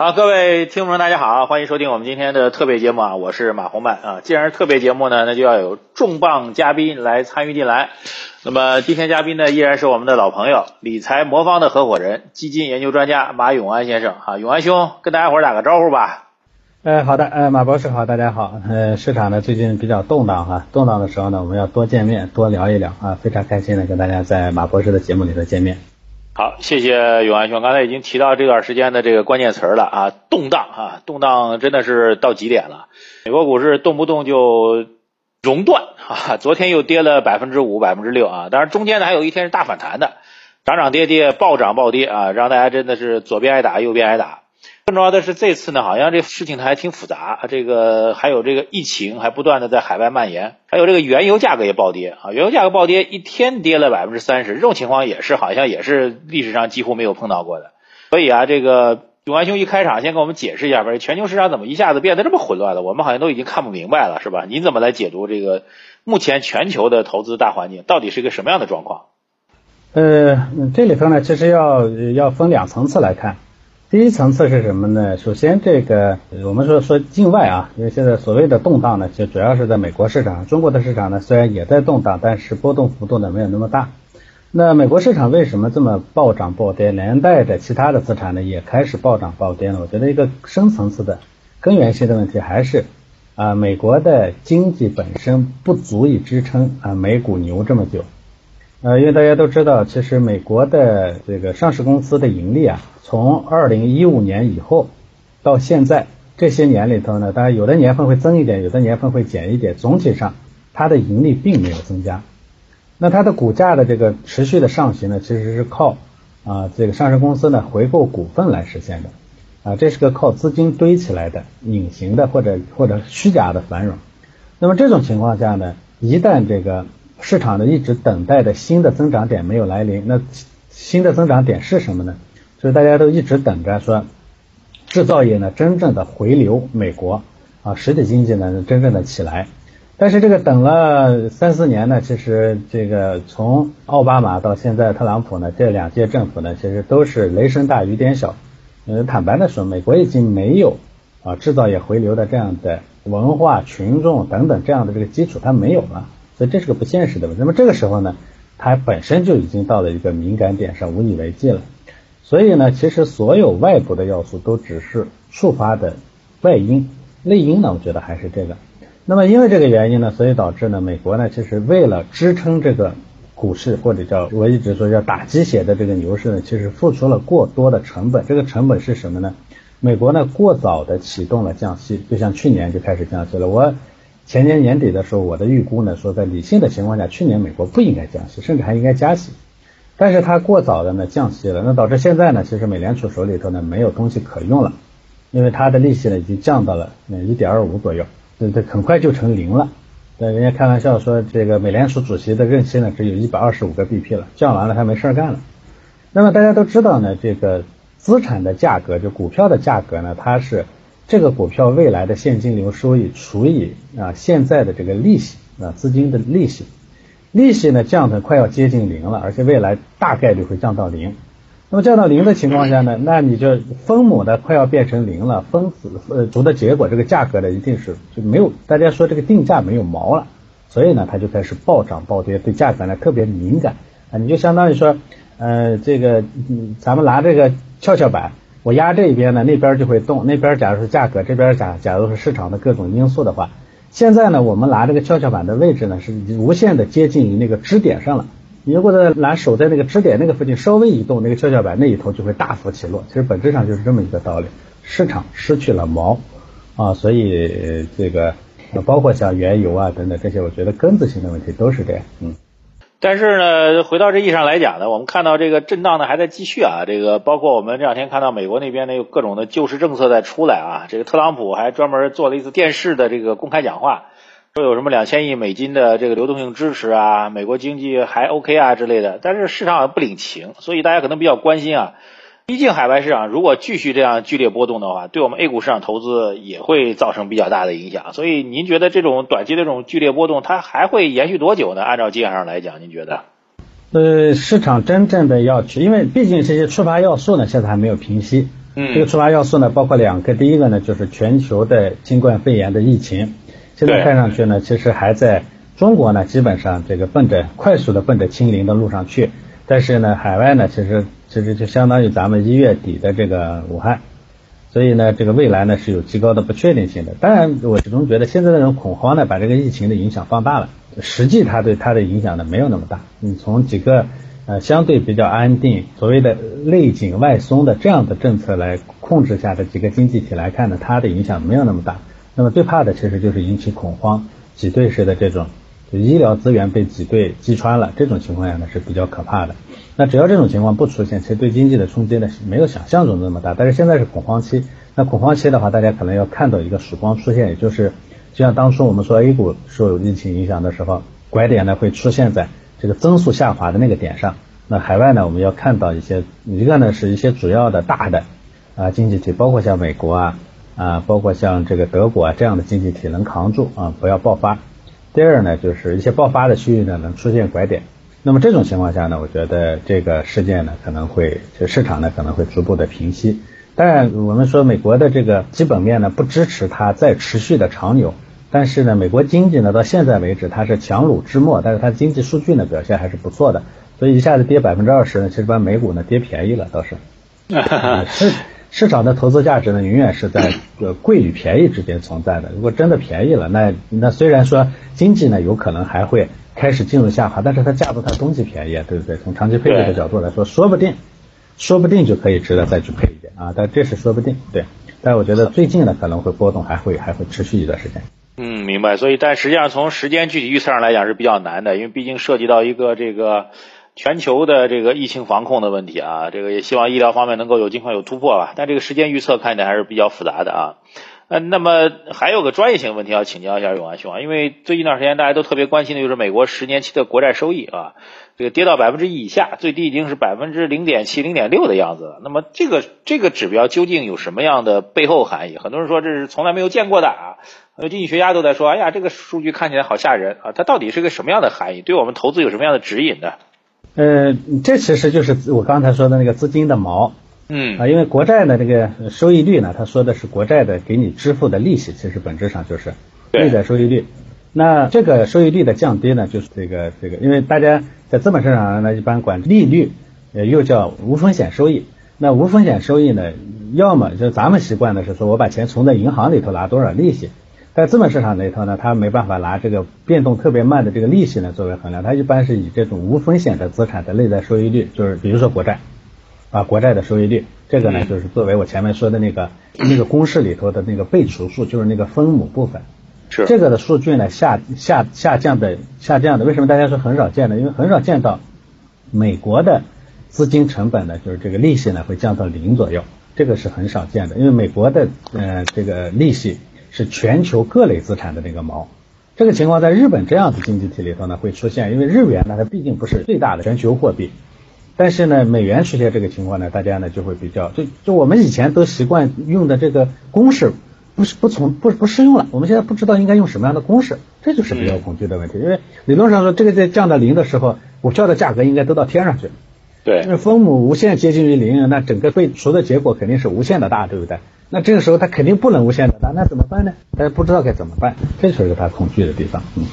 好，各位听众，大家好，欢迎收听我们今天的特别节目啊，我是马红曼啊。既然是特别节目呢，那就要有重磅嘉宾来参与进来。那么今天嘉宾呢，依然是我们的老朋友，理财魔方的合伙人、基金研究专家马永安先生啊。永安兄，跟大家伙打个招呼吧。呃，好的，呃，马博士好，大家好。呃，市场呢最近比较动荡哈，动荡的时候呢，我们要多见面，多聊一聊啊，非常开心的跟大家在马博士的节目里头见面。好，谢谢永安兄，刚才已经提到这段时间的这个关键词了啊，动荡啊，动荡真的是到极点了。美国股市动不动就熔断啊，昨天又跌了百分之五、百分之六啊，当然中间呢还有一天是大反弹的，涨涨跌跌，暴涨暴跌啊，让大家真的是左边挨打，右边挨打。更重要的是，这次呢，好像这事情它还挺复杂，这个还有这个疫情还不断的在海外蔓延，还有这个原油价格也暴跌啊，原油价格暴跌一天跌了百分之三十，这种情况也是好像也是历史上几乎没有碰到过的。所以啊，这个永安兄一开场先给我们解释一下吧，全球市场怎么一下子变得这么混乱了？我们好像都已经看不明白了，是吧？您怎么来解读这个目前全球的投资大环境到底是一个什么样的状况？呃，这里头呢，其实要要分两层次来看。第一层次是什么呢？首先，这个我们说说境外啊，因为现在所谓的动荡呢，就主要是在美国市场。中国的市场呢，虽然也在动荡，但是波动幅度呢没有那么大。那美国市场为什么这么暴涨暴跌，连带着其他的资产呢也开始暴涨暴跌呢？我觉得一个深层次的根源性的问题还是啊，美国的经济本身不足以支撑啊美股牛这么久。呃，因为大家都知道，其实美国的这个上市公司的盈利啊，从二零一五年以后到现在这些年里头呢，当然有的年份会增一点，有的年份会减一点，总体上它的盈利并没有增加。那它的股价的这个持续的上行呢，其实是靠啊这个上市公司呢回购股份来实现的啊，这是个靠资金堆起来的隐形的或者或者虚假的繁荣。那么这种情况下呢，一旦这个市场呢一直等待的新的增长点没有来临，那新的增长点是什么呢？就是大家都一直等着说制造业呢真正的回流美国啊，实体经济呢真正的起来。但是这个等了三四年呢，其实这个从奥巴马到现在特朗普呢，这两届政府呢，其实都是雷声大雨点小。呃，坦白的说，美国已经没有啊制造业回流的这样的文化、群众等等这样的这个基础，它没有了。所以这是个不现实的问题。那么这个时候呢，它本身就已经到了一个敏感点上，无以为继了。所以呢，其实所有外部的要素都只是触发的外因，内因呢，我觉得还是这个。那么因为这个原因呢，所以导致呢，美国呢，其实为了支撑这个股市或者叫我一直说叫打鸡血的这个牛市呢，其实付出了过多的成本。这个成本是什么呢？美国呢过早的启动了降息，就像去年就开始降息了。我。前年年底的时候，我的预估呢说，在理性的情况下，去年美国不应该降息，甚至还应该加息。但是它过早的呢降息了，那导致现在呢，其实美联储手里头呢没有东西可用了，因为它的利息呢已经降到了那一点二五左右，这这很快就成零了。那人家开玩笑说，这个美联储主席的任期呢只有一百二十五个 BP 了，降完了他没事干了。那么大家都知道呢，这个资产的价格，就股票的价格呢，它是。这个股票未来的现金流收益除以啊现在的这个利息啊资金的利息，利息呢降的快要接近零了，而且未来大概率会降到零。那么降到零的情况下呢，那你就分母呢快要变成零了，分子呃足的结果，这个价格呢一定是就没有大家说这个定价没有毛了，所以呢它就开始暴涨暴跌，对价格呢特别敏感啊，你就相当于说呃这个咱们拿这个跷跷板。我压这一边呢，那边就会动。那边假如是价格，这边假假如是市场的各种因素的话，现在呢，我们拿这个跷跷板的位置呢，是无限的接近于那个支点上了。你如果在拿手在那个支点那个附近稍微移动，那个跷跷板那一头就会大幅起落。其实本质上就是这么一个道理，市场失去了锚啊，所以这个包括像原油啊等等这些，我觉得根子性的问题都是这样，嗯。但是呢，回到这意义上来讲呢，我们看到这个震荡呢还在继续啊。这个包括我们这两天看到美国那边呢有各种的救市政策在出来啊。这个特朗普还专门做了一次电视的这个公开讲话，说有什么两千亿美金的这个流动性支持啊，美国经济还 OK 啊之类的。但是市场好像不领情，所以大家可能比较关心啊。毕竟海外市场如果继续这样剧烈波动的话，对我们 A 股市场投资也会造成比较大的影响。所以您觉得这种短期的这种剧烈波动，它还会延续多久呢？按照经验上来讲，您觉得？呃，市场真正的要去，因为毕竟这些触发要素呢，现在还没有平息。嗯这个触发要素呢，包括两个，第一个呢就是全球的新冠肺炎的疫情，现在看上去呢，其实还在中国呢，基本上这个奔着快速的奔着清零的路上去，但是呢，海外呢，其实其实就相当于咱们一月底的这个武汉。所以呢，这个未来呢是有极高的不确定性的。当然，我始终觉得现在这种恐慌呢，把这个疫情的影响放大了。实际它对它的影响呢没有那么大。你从几个呃相对比较安定、所谓的内紧外松的这样的政策来控制下的几个经济体来看呢，它的影响没有那么大。那么最怕的其实就是引起恐慌、挤兑式的这种。就医疗资源被挤兑击穿了，这种情况下呢是比较可怕的。那只要这种情况不出现，其实对经济的冲击呢是没有想象中那么大。但是现在是恐慌期，那恐慌期的话，大家可能要看到一个曙光出现，也就是就像当初我们说 A 股受疫情影响的时候，拐点呢会出现在这个增速下滑的那个点上。那海外呢，我们要看到一些，一个呢是一些主要的大的啊经济体，包括像美国啊啊，包括像这个德国啊这样的经济体能扛住啊，不要爆发。第二呢，就是一些爆发的区域呢能出现拐点，那么这种情况下呢，我觉得这个事件呢可能会，就市场呢可能会逐步的平息。当然，我们说美国的这个基本面呢不支持它再持续的长牛，但是呢，美国经济呢到现在为止它是强弩之末，但是它经济数据呢表现还是不错的，所以一下子跌百分之二十呢，其实把美股呢跌便宜了倒是。市。市场的投资价值呢，永远是在呃贵与便宜之间存在的。如果真的便宜了，那那虽然说经济呢有可能还会开始进入下滑，但是它价格它东西便宜，对不对？从长期配置的角度来说，说不定说不定就可以值得再去配一点啊。但这是说不定，对。但我觉得最近呢可能会波动还会还会持续一段时间。嗯，明白。所以，但实际上从时间具体预测上来讲是比较难的，因为毕竟涉及到一个这个。全球的这个疫情防控的问题啊，这个也希望医疗方面能够有尽快有突破吧。但这个时间预测看起来还是比较复杂的啊。呃，那么还有个专业性问题要请教一下永安兄啊，因为最近一段时间大家都特别关心的就是美国十年期的国债收益啊，这个跌到百分之一以下，最低已经是百分之零点七、零点六的样子了。那么这个这个指标究竟有什么样的背后含义？很多人说这是从来没有见过的啊，很多经济学家都在说，哎呀，这个数据看起来好吓人啊，它到底是个什么样的含义？对我们投资有什么样的指引呢？呃，这其实就是我刚才说的那个资金的锚，嗯啊，因为国债的这个收益率呢，他说的是国债的给你支付的利息，其实本质上就是内在收益率。那这个收益率的降低呢，就是这个这个，因为大家在资本市场上呢，一般管利率，呃，又叫无风险收益。那无风险收益呢，要么就咱们习惯的是说我把钱存在银行里头拿多少利息。在资本市场里头呢，它没办法拿这个变动特别慢的这个利息呢作为衡量，它一般是以这种无风险的资产的内在收益率，就是比如说国债啊，国债的收益率，这个呢就是作为我前面说的那个那个公式里头的那个被除数，就是那个分母部分。是这个的数据呢下下下降的下降的，为什么大家说很少见呢？因为很少见到美国的资金成本呢，就是这个利息呢会降到零左右，这个是很少见的，因为美国的呃这个利息。是全球各类资产的那个毛，这个情况在日本这样的经济体里头呢会出现，因为日元呢它毕竟不是最大的全球货币，但是呢美元出现这个情况呢，大家呢就会比较就就我们以前都习惯用的这个公式不是不从不不适用了，我们现在不知道应该用什么样的公式，这就是比较恐惧的问题，因为理论上说这个在降到零的时候，股票的价格应该都到天上去，对，因为分母无限接近于零，那整个被除的结果肯定是无限的大，对不对？那这个时候它肯定不能无限的大，那怎么办呢？大家不知道该怎么办，这就是它恐惧的地方。嗯，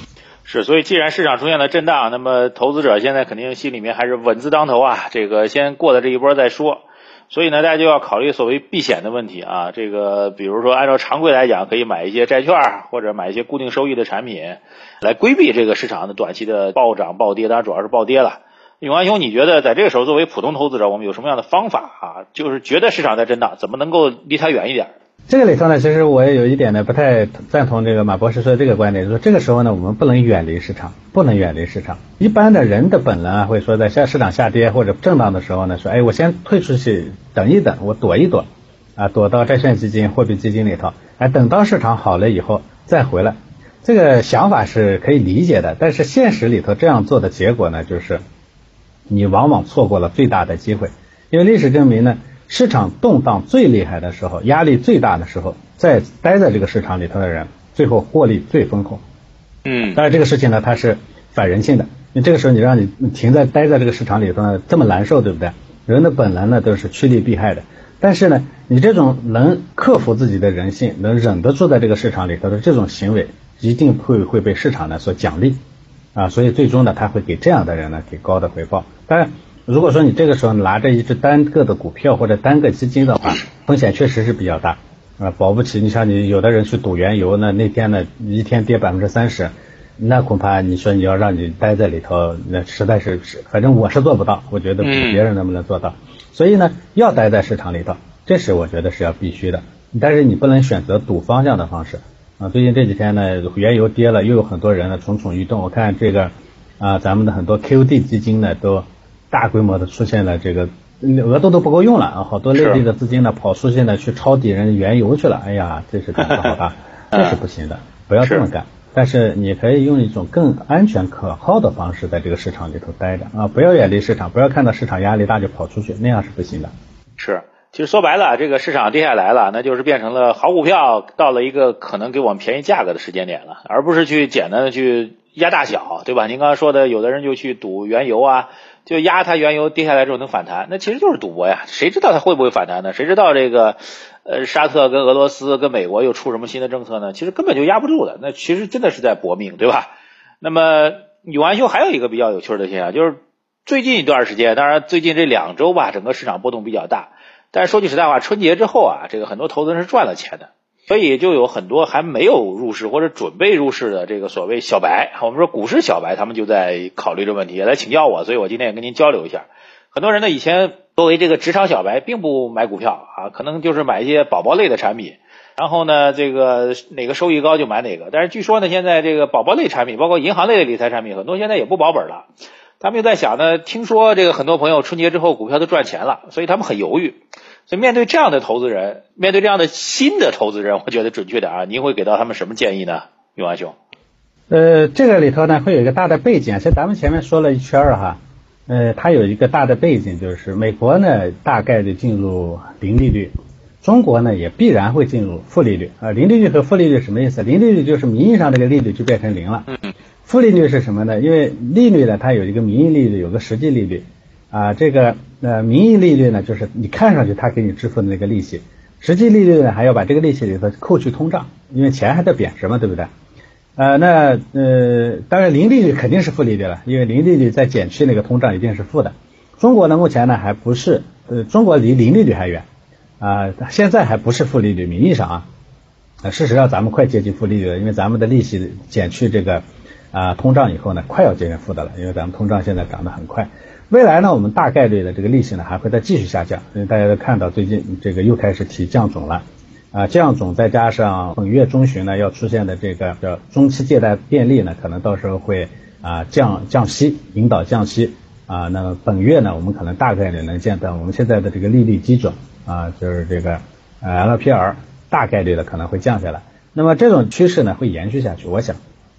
是，所以既然市场出现了震荡，那么投资者现在肯定心里面还是稳字当头啊，这个先过了这一波再说。所以呢，大家就要考虑所谓避险的问题啊，这个比如说按照常规来讲，可以买一些债券或者买一些固定收益的产品，来规避这个市场的短期的暴涨暴跌，当然主要是暴跌了。永安兄，你觉得在这个时候，作为普通投资者，我们有什么样的方法啊？就是觉得市场在震荡，怎么能够离它远一点？这个里头呢，其实我也有一点呢，不太赞同这个马博士说的这个观点，就是这个时候呢，我们不能远离市场，不能远离市场。一般的人的本能啊，会说在下市场下跌或者震荡的时候呢，说哎，我先退出去等一等，我躲一躲啊，躲到债券基金、货币基金里头，哎，等到市场好了以后再回来。这个想法是可以理解的，但是现实里头这样做的结果呢，就是。你往往错过了最大的机会，因为历史证明呢，市场动荡最厉害的时候，压力最大的时候，在待在这个市场里头的人，最后获利最丰厚。嗯，当然这个事情呢，它是反人性的，你这个时候你让你停在待在这个市场里头呢，这么难受，对不对？人的本能呢都是趋利避害的，但是呢，你这种能克服自己的人性，能忍得住在这个市场里头的这种行为，一定会会被市场呢所奖励啊，所以最终呢，他会给这样的人呢给高的回报。当然，如果说你这个时候拿着一只单个的股票或者单个基金的话，风险确实是比较大啊，保不齐你像你有的人去赌原油呢，那天呢一天跌百分之三十。那恐怕你说你要让你待在里头，那实在是是，反正我是做不到。我觉得别人能不能做到？所以呢，要待在市场里头，这是我觉得是要必须的。但是你不能选择赌方向的方式啊。最近这几天呢，原油跌了，又有很多人呢蠢蠢欲动。我看这个啊，咱们的很多 QD 基金呢，都大规模的出现了这个额度都不够用了啊，好多内地的资金呢跑出现呢去抄底人原油去了。哎呀，这是胆子好大，这是不行的，不要这么干。但是你可以用一种更安全可靠的方式在这个市场里头待着啊，不要远离市场，不要看到市场压力大就跑出去，那样是不行的。是，其实说白了，这个市场跌下来了，那就是变成了好股票到了一个可能给我们便宜价格的时间点了，而不是去简单的去压大小，对吧？您刚刚说的，有的人就去赌原油啊，就压它原油跌下来之后能反弹，那其实就是赌博呀，谁知道它会不会反弹呢？谁知道这个？呃，沙特跟俄罗斯跟美国又出什么新的政策呢？其实根本就压不住的，那其实真的是在搏命，对吧？那么永安兄还有一个比较有趣的现象，就是最近一段时间，当然最近这两周吧，整个市场波动比较大。但是说句实在话，春节之后啊，这个很多投资人是赚了钱的，所以就有很多还没有入市或者准备入市的这个所谓小白，我们说股市小白，他们就在考虑这问题，也来请教我，所以我今天也跟您交流一下。很多人呢，以前作为这个职场小白，并不买股票啊，可能就是买一些宝宝类的产品，然后呢，这个哪个收益高就买哪个。但是据说呢，现在这个宝宝类产品，包括银行类的理财产品，很多现在也不保本了。他们又在想呢，听说这个很多朋友春节之后股票都赚钱了，所以他们很犹豫。所以面对这样的投资人，面对这样的新的投资人，我觉得准确点啊，您会给到他们什么建议呢，永安兄？呃，这个里头呢，会有一个大的背景，其实咱们前面说了一圈儿哈。呃，它有一个大的背景，就是美国呢大概率进入零利率，中国呢也必然会进入负利率啊。零利率和负利率什么意思？零利率就是名义上这个利率就变成零了。负利率是什么呢？因为利率呢，它有一个名义利率，有个实际利率啊。这个呃名义利率呢，就是你看上去它给你支付的那个利息，实际利率呢还要把这个利息里头扣去通胀，因为钱还在贬值嘛，对不对？呃，那呃，当然零利率肯定是负利率了，因为零利率再减去那个通胀一定是负的。中国呢，目前呢还不是，呃，中国离零利率还远啊，现在还不是负利率，名义上啊，啊，事实上咱们快接近负利率了，因为咱们的利息减去这个啊通胀以后呢，快要接近负的了，因为咱们通胀现在涨得很快。未来呢，我们大概率的这个利息呢还会再继续下降，因为大家都看到最近这个又开始提降准了。啊，降总再加上本月中旬呢要出现的这个叫中期借贷便利呢，可能到时候会啊降降息，引导降息啊。那么本月呢，我们可能大概率能见到我们现在的这个利率基准啊，就是这个 LPR 大概率的可能会降下来。那么这种趋势呢会延续下去，我想，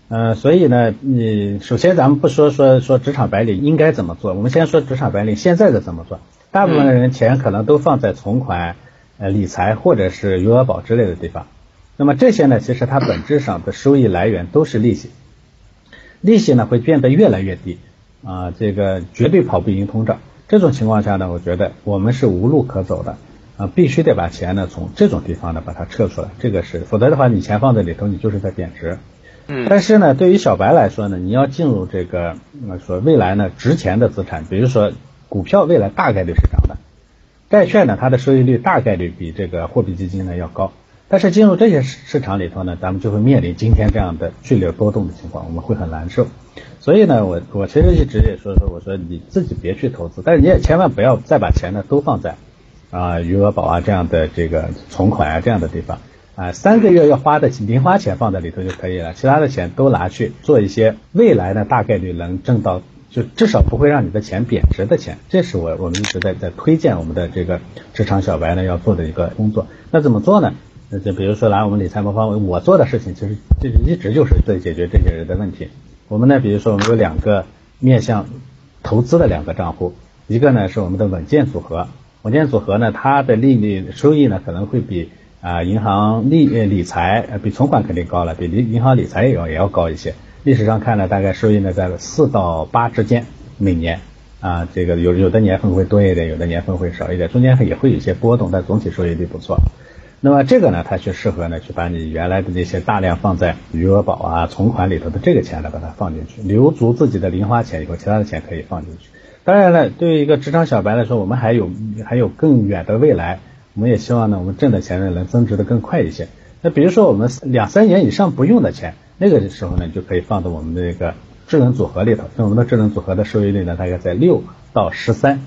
呃，所以呢，你首先咱们不说说说职场白领应该怎么做，我们先说职场白领现在的怎么做。大部分的人钱可能都放在存款。呃，理财或者是余额宝之类的地方，那么这些呢，其实它本质上的收益来源都是利息，利息呢会变得越来越低啊，这个绝对跑不赢通胀。这种情况下呢，我觉得我们是无路可走的啊，必须得把钱呢从这种地方呢把它撤出来，这个是，否则的话你钱放在里头，你就是在贬值。但是呢，对于小白来说呢，你要进入这个说未来呢值钱的资产，比如说股票，未来大概率是涨的。债券呢，它的收益率大概率比这个货币基金呢要高，但是进入这些市市场里头呢，咱们就会面临今天这样的剧烈波动的情况，我们会很难受。所以呢，我我其实一直也说说，我说你自己别去投资，但是你也千万不要再把钱呢都放在啊余额宝啊这样的这个存款啊这样的地方啊，三个月要花的零花钱放在里头就可以了，其他的钱都拿去做一些未来呢大概率能挣到。就至少不会让你的钱贬值的钱，这是我我们一直在在推荐我们的这个职场小白呢要做的一个工作。那怎么做呢？那就比如说拿我们理财魔方，我做的事情其实就是一直就是在解决这些人的问题。我们呢，比如说我们有两个面向投资的两个账户，一个呢是我们的稳健组合，稳健组合呢它的利率收益呢可能会比啊银行利理财比存款肯定高了，比银银行理财也要也要高一些。历史上看呢，大概收益呢在四到八之间每年，啊，这个有有的年份会多一点，有的年份会少一点，中间也会有一些波动，但总体收益率不错。那么这个呢，它就适合呢，去把你原来的那些大量放在余额宝啊、存款里头的这个钱呢，把它放进去，留足自己的零花钱以后，其他的钱可以放进去。当然了，对于一个职场小白来说，我们还有还有更远的未来，我们也希望呢，我们挣的钱呢能增值的更快一些。那比如说我们两三年以上不用的钱，那个时候呢，就可以放到我们的这个智能组合里头。那我们的智能组合的收益率呢，大概在六到十三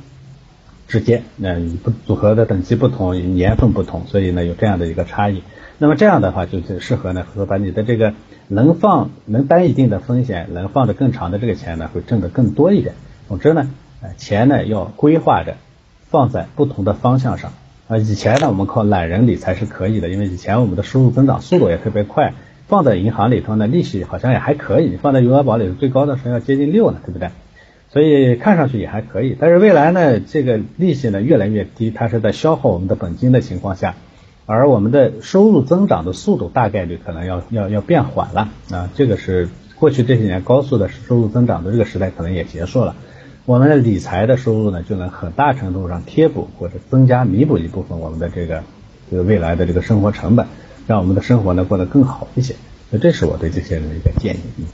之间。那不组合的等级不同，年份不同，所以呢有这样的一个差异。那么这样的话，就是适合呢，说把你的这个能放能担一定的风险，能放的更长的这个钱呢，会挣得更多一点。总之呢。钱呢要规划着放在不同的方向上啊。以前呢，我们靠懒人理财是可以的，因为以前我们的收入增长速度也特别快，放在银行里头呢，利息好像也还可以。放在余额宝里头，最高的时候要接近六呢，对不对？所以看上去也还可以。但是未来呢，这个利息呢越来越低，它是在消耗我们的本金的情况下，而我们的收入增长的速度大概率可能要要要变缓了啊。这个是过去这些年高速的收入增长的这个时代可能也结束了。我们的理财的收入呢，就能很大程度上贴补或者增加弥补一部分我们的这个这个未来的这个生活成本，让我们的生活呢过得更好一些。那这是我对这些人的一个建议。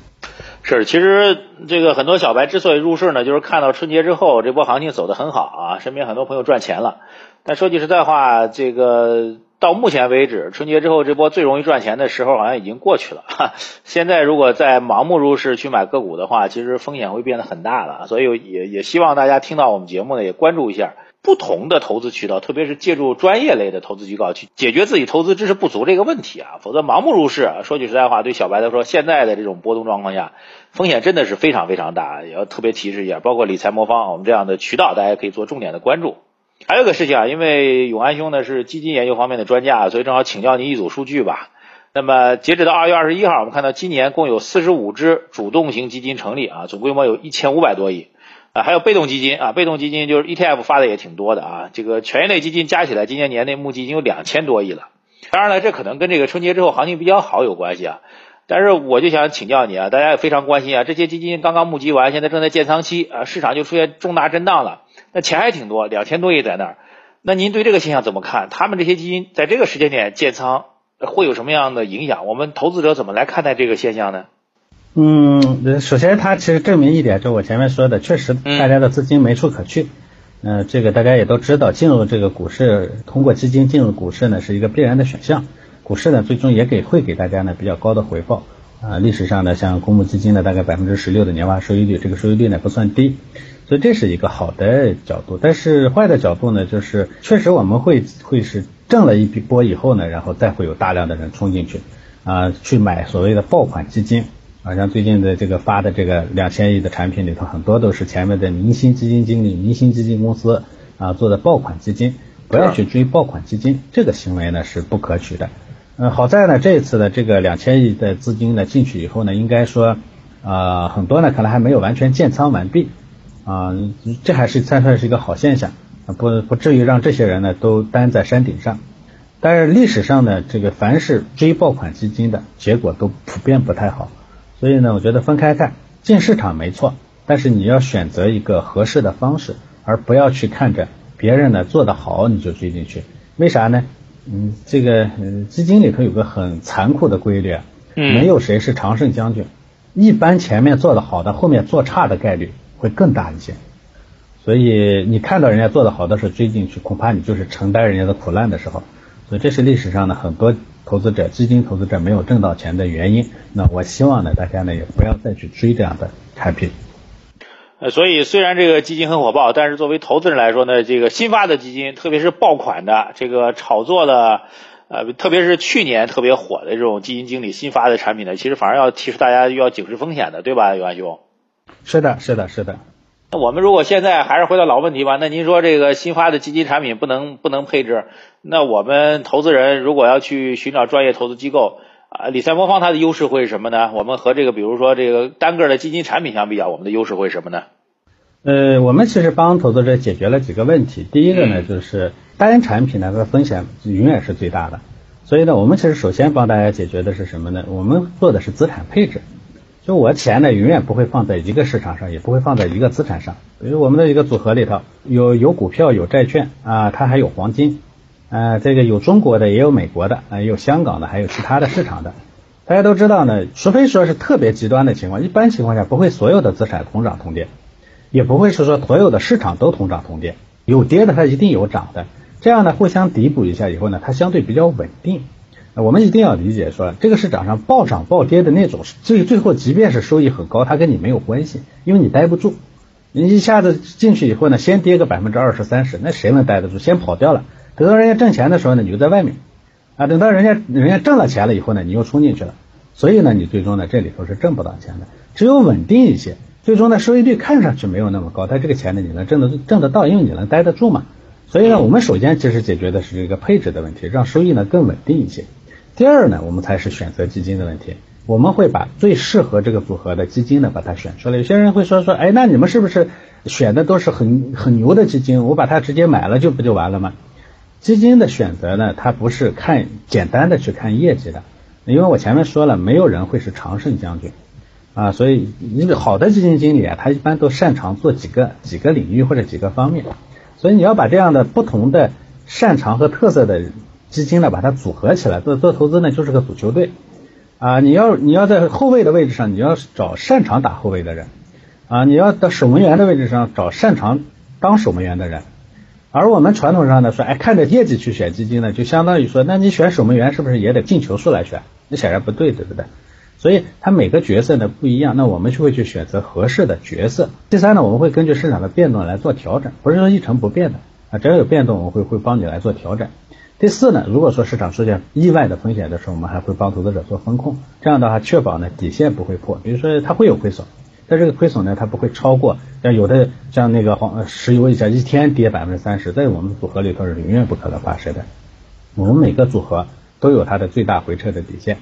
是，其实这个很多小白之所以入市呢，就是看到春节之后这波行情走得很好啊，身边很多朋友赚钱了。但说句实在话，这个。到目前为止，春节之后这波最容易赚钱的时候好像已经过去了。现在如果再盲目入市去买个股的话，其实风险会变得很大了。所以也也希望大家听到我们节目呢，也关注一下不同的投资渠道，特别是借助专业类的投资机构去解决自己投资知识不足这个问题啊。否则盲目入市，说句实在话，对小白来说，现在的这种波动状况下，风险真的是非常非常大。也要特别提示一下，包括理财魔方我们这样的渠道，大家可以做重点的关注。还有个事情啊，因为永安兄呢是基金研究方面的专家，所以正好请教您一组数据吧。那么截止到二月二十一号，我们看到今年共有四十五只主动型基金成立啊，总规模有一千五百多亿啊。还有被动基金啊，被动基金就是 ETF 发的也挺多的啊。这个权益类基金加起来，今年年内募集已经有两千多亿了。当然了，这可能跟这个春节之后行情比较好有关系啊。但是我就想请教你啊，大家也非常关心啊，这些基金刚刚募集完，现在正在建仓期啊，市场就出现重大震荡了。那钱还挺多，两千多亿在那儿。那您对这个现象怎么看？他们这些基金在这个时间点建仓会有什么样的影响？我们投资者怎么来看待这个现象呢？嗯，首先它其实证明一点，就我前面说的，确实大家的资金没处可去。嗯，这个大家也都知道，进入这个股市，通过基金进入股市呢，是一个必然的选项。股市呢，最终也给会给大家呢比较高的回报。啊，历史上呢，像公募基金呢，大概百分之十六的年化收益率，这个收益率呢不算低。所以这是一个好的角度，但是坏的角度呢，就是确实我们会会是挣了一笔波以后呢，然后再会有大量的人冲进去啊，去买所谓的爆款基金，啊，像最近的这个发的这个两千亿的产品里头，很多都是前面的明星基金经理、明星基金公司啊做的爆款基金，不要去追爆款基金，这个行为呢是不可取的。嗯，好在呢，这一次的这个两千亿的资金呢进去以后呢，应该说啊很多呢可能还没有完全建仓完毕。啊，这还是算算是一个好现象，不不至于让这些人呢都担在山顶上。但是历史上呢，这个凡是追爆款基金的结果都普遍不太好。所以呢，我觉得分开看，进市场没错，但是你要选择一个合适的方式，而不要去看着别人呢做得好你就追进去。为啥呢？嗯，这个基金里头有个很残酷的规律啊，没有谁是常胜将军，一般前面做的好的，后面做差的概率。会更大一些，所以你看到人家做的好的时候追进去，恐怕你就是承担人家的苦难的时候。所以这是历史上的很多投资者、基金投资者没有挣到钱的原因。那我希望呢，大家呢也不要再去追这样的产品。呃，所以虽然这个基金很火爆，但是作为投资人来说呢，这个新发的基金，特别是爆款的这个炒作的，呃，特别是去年特别火的这种基金经理新发的产品呢，其实反而要提示大家要警示风险的，对吧，袁兄？是的，是的，是的。那我们如果现在还是回到老问题吧，那您说这个新发的基金产品不能不能配置？那我们投资人如果要去寻找专业投资机构啊，理财魔方它的优势会是什么呢？我们和这个比如说这个单个的基金产品相比较，我们的优势会是什么呢？呃，我们其实帮投资者解决了几个问题。第一个呢，就是单产品呢它的风险永远是最大的，所以呢，我们其实首先帮大家解决的是什么呢？我们做的是资产配置。就我钱呢，永远不会放在一个市场上，也不会放在一个资产上。比如我们的一个组合里头，有有股票，有债券啊，它还有黄金，啊，这个有中国的，也有美国的，啊，有香港的，还有其他的市场的。大家都知道呢，除非说是特别极端的情况，一般情况下不会所有的资产同涨同跌，也不会是说所有的市场都同涨同跌，有跌的它一定有涨的，这样呢互相抵补一下以后呢，它相对比较稳定。我们一定要理解说，这个市场上暴涨暴跌的那种，最最后即便是收益很高，它跟你没有关系，因为你待不住。你一下子进去以后呢，先跌个百分之二十三十，那谁能待得住？先跑掉了。等到人家挣钱的时候呢，你就在外面啊。等到人家人家挣了钱了以后呢，你又冲进去了。所以呢，你最终呢这里头是挣不到钱的。只有稳定一些，最终呢收益率看上去没有那么高，但这个钱呢你能挣得挣得到，因为你能待得住嘛。所以呢，我们首先其实解决的是这个配置的问题，让收益呢更稳定一些。第二呢，我们才是选择基金的问题。我们会把最适合这个组合的基金呢，把它选出来。有些人会说说，哎，那你们是不是选的都是很很牛的基金？我把它直接买了就不就完了吗？基金的选择呢，它不是看简单的去看业绩的，因为我前面说了，没有人会是常胜将军啊。所以一个好的基金经理啊，他一般都擅长做几个几个领域或者几个方面。所以你要把这样的不同的擅长和特色的。基金呢，把它组合起来做做投资呢，就是个足球队啊！你要你要在后卫的位置上，你要找擅长打后卫的人啊！你要到守门员的位置上找擅长当守门员的人。而我们传统上呢说，哎，看着业绩去选基金呢，就相当于说，那你选守门员是不是也得进球数来选？那显然不对，对不对？所以它每个角色呢不一样，那我们就会去选择合适的角色。第三呢，我们会根据市场的变动来做调整，不是说一成不变的啊，只要有变动，我会会帮你来做调整。第四呢，如果说市场出现意外的风险的时候，我们还会帮投资者做风控，这样的话确保呢底线不会破。比如说它会有亏损，但这个亏损呢它不会超过，像有的像那个黄石油一下一天跌百分之三十，在我们组合里头是永远不可能发生的。我们每个组合都有它的最大回撤的底线，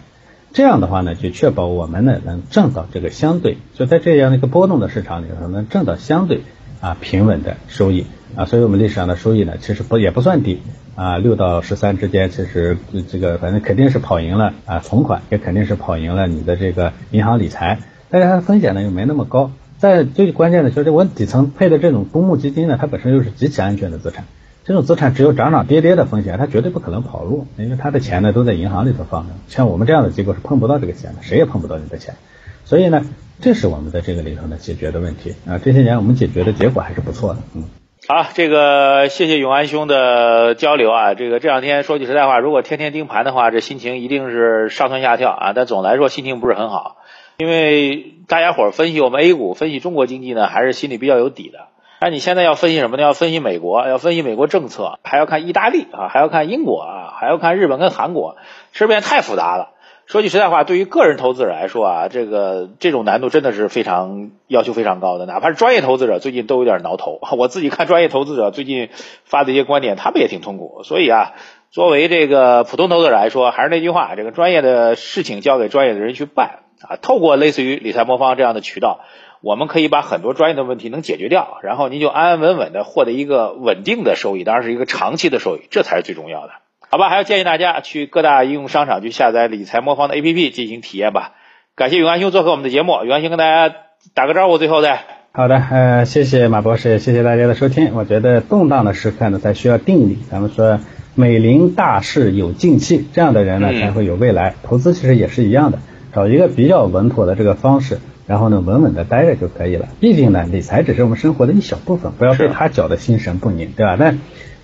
这样的话呢就确保我们呢能挣到这个相对，就在这样的一个波动的市场里头能挣到相对啊平稳的收益啊，所以我们历史上的收益呢其实不也不算低。啊，六到十三之间，其实这个反正肯定是跑赢了啊，存款也肯定是跑赢了你的这个银行理财，但是它的风险呢又没那么高。在最关键的就是我底层配的这种公募基金呢，它本身又是极其安全的资产，这种资产只有涨涨跌跌的风险，它绝对不可能跑路，因为它的钱呢都在银行里头放着，像我们这样的机构是碰不到这个钱的，谁也碰不到你的钱。所以呢，这是我们的这个里头呢解决的问题啊，这些年我们解决的结果还是不错的，嗯。好，这个谢谢永安兄的交流啊。这个这两天说句实在话，如果天天盯盘的话，这心情一定是上蹿下跳啊。但总来说心情不是很好，因为大家伙分析我们 A 股、分析中国经济呢，还是心里比较有底的。那你现在要分析什么呢？要分析美国，要分析美国政策，还要看意大利啊，还要看英国啊，还要看日本跟韩国，是不是太复杂了？说句实在话，对于个人投资者来说啊，这个这种难度真的是非常要求非常高的。哪怕是专业投资者，最近都有点挠头。我自己看专业投资者最近发的一些观点，他们也挺痛苦。所以啊，作为这个普通投资者来说，还是那句话，这个专业的事情交给专业的人去办啊。透过类似于理财魔方这样的渠道，我们可以把很多专业的问题能解决掉，然后您就安安稳稳的获得一个稳定的收益，当然是一个长期的收益，这才是最重要的。好吧，还要建议大家去各大应用商场去下载理财魔方的 APP 进行体验吧。感谢永安兄做客我们的节目，永安兄跟大家打个招呼，最后再。好的，呃，谢谢马博士，谢谢大家的收听。我觉得动荡的时刻呢，才需要定力。咱们说美林大势有静气，这样的人呢才会有未来。投资其实也是一样的，找一个比较稳妥的这个方式，然后呢稳稳的待着就可以了。毕竟呢，理财只是我们生活的一小部分，不要被他搅得心神不宁，对吧？那。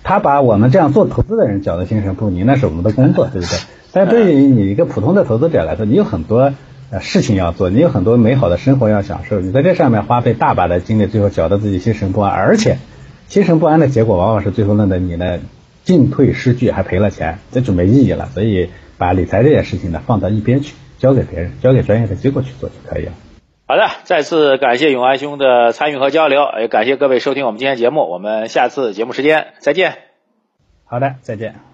他把我们这样做投资的人搅得心神不宁，那是我们的工作，对不对？但对于你一个普通的投资者来说，你有很多呃事情要做，你有很多美好的生活要享受，你在这上面花费大把的精力，最后搅得自己心神不安，而且心神不安的结果往往是最后弄得你呢进退失据，还赔了钱，这就没意义了。所以把理财这件事情呢放到一边去，交给别人，交给专业的机构去做就可以了。好的，再次感谢永安兄的参与和交流，也感谢各位收听我们今天节目，我们下次节目时间再见。好的，再见。